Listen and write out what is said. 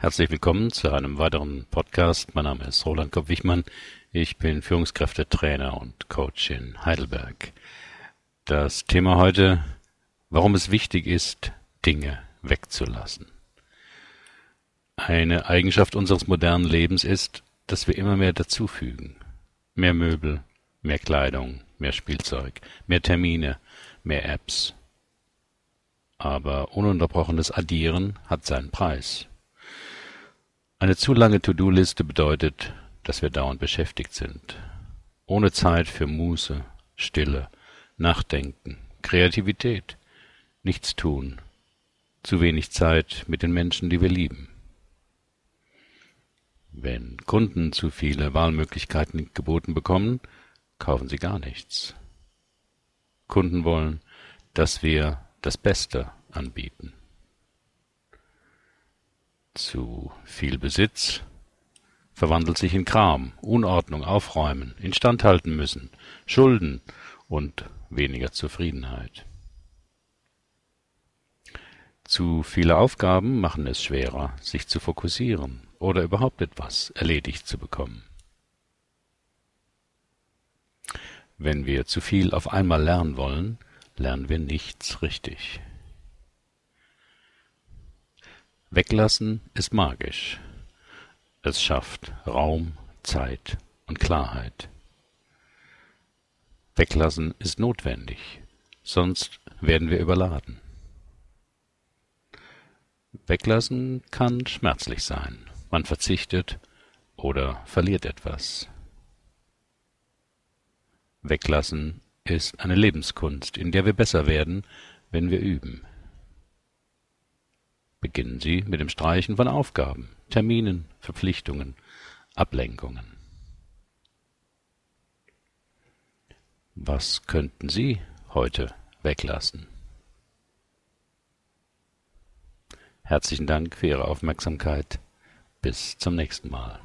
Herzlich willkommen zu einem weiteren Podcast. Mein Name ist Roland Kopp-Wichmann. Ich bin Führungskräftetrainer und Coach in Heidelberg. Das Thema heute, warum es wichtig ist, Dinge wegzulassen. Eine Eigenschaft unseres modernen Lebens ist, dass wir immer mehr dazufügen. Mehr Möbel, mehr Kleidung, mehr Spielzeug, mehr Termine, mehr Apps. Aber ununterbrochenes Addieren hat seinen Preis. Eine zu lange To-do-Liste bedeutet, dass wir dauernd beschäftigt sind, ohne Zeit für Muße, Stille, Nachdenken, Kreativität, nichts tun, zu wenig Zeit mit den Menschen, die wir lieben. Wenn Kunden zu viele Wahlmöglichkeiten geboten bekommen, kaufen sie gar nichts. Kunden wollen, dass wir das Beste anbieten zu viel Besitz verwandelt sich in Kram, Unordnung, Aufräumen, instandhalten müssen, Schulden und weniger Zufriedenheit. Zu viele Aufgaben machen es schwerer, sich zu fokussieren oder überhaupt etwas erledigt zu bekommen. Wenn wir zu viel auf einmal lernen wollen, lernen wir nichts richtig. Weglassen ist magisch. Es schafft Raum, Zeit und Klarheit. Weglassen ist notwendig, sonst werden wir überladen. Weglassen kann schmerzlich sein. Man verzichtet oder verliert etwas. Weglassen ist eine Lebenskunst, in der wir besser werden, wenn wir üben. Beginnen Sie mit dem Streichen von Aufgaben, Terminen, Verpflichtungen, Ablenkungen. Was könnten Sie heute weglassen? Herzlichen Dank für Ihre Aufmerksamkeit. Bis zum nächsten Mal.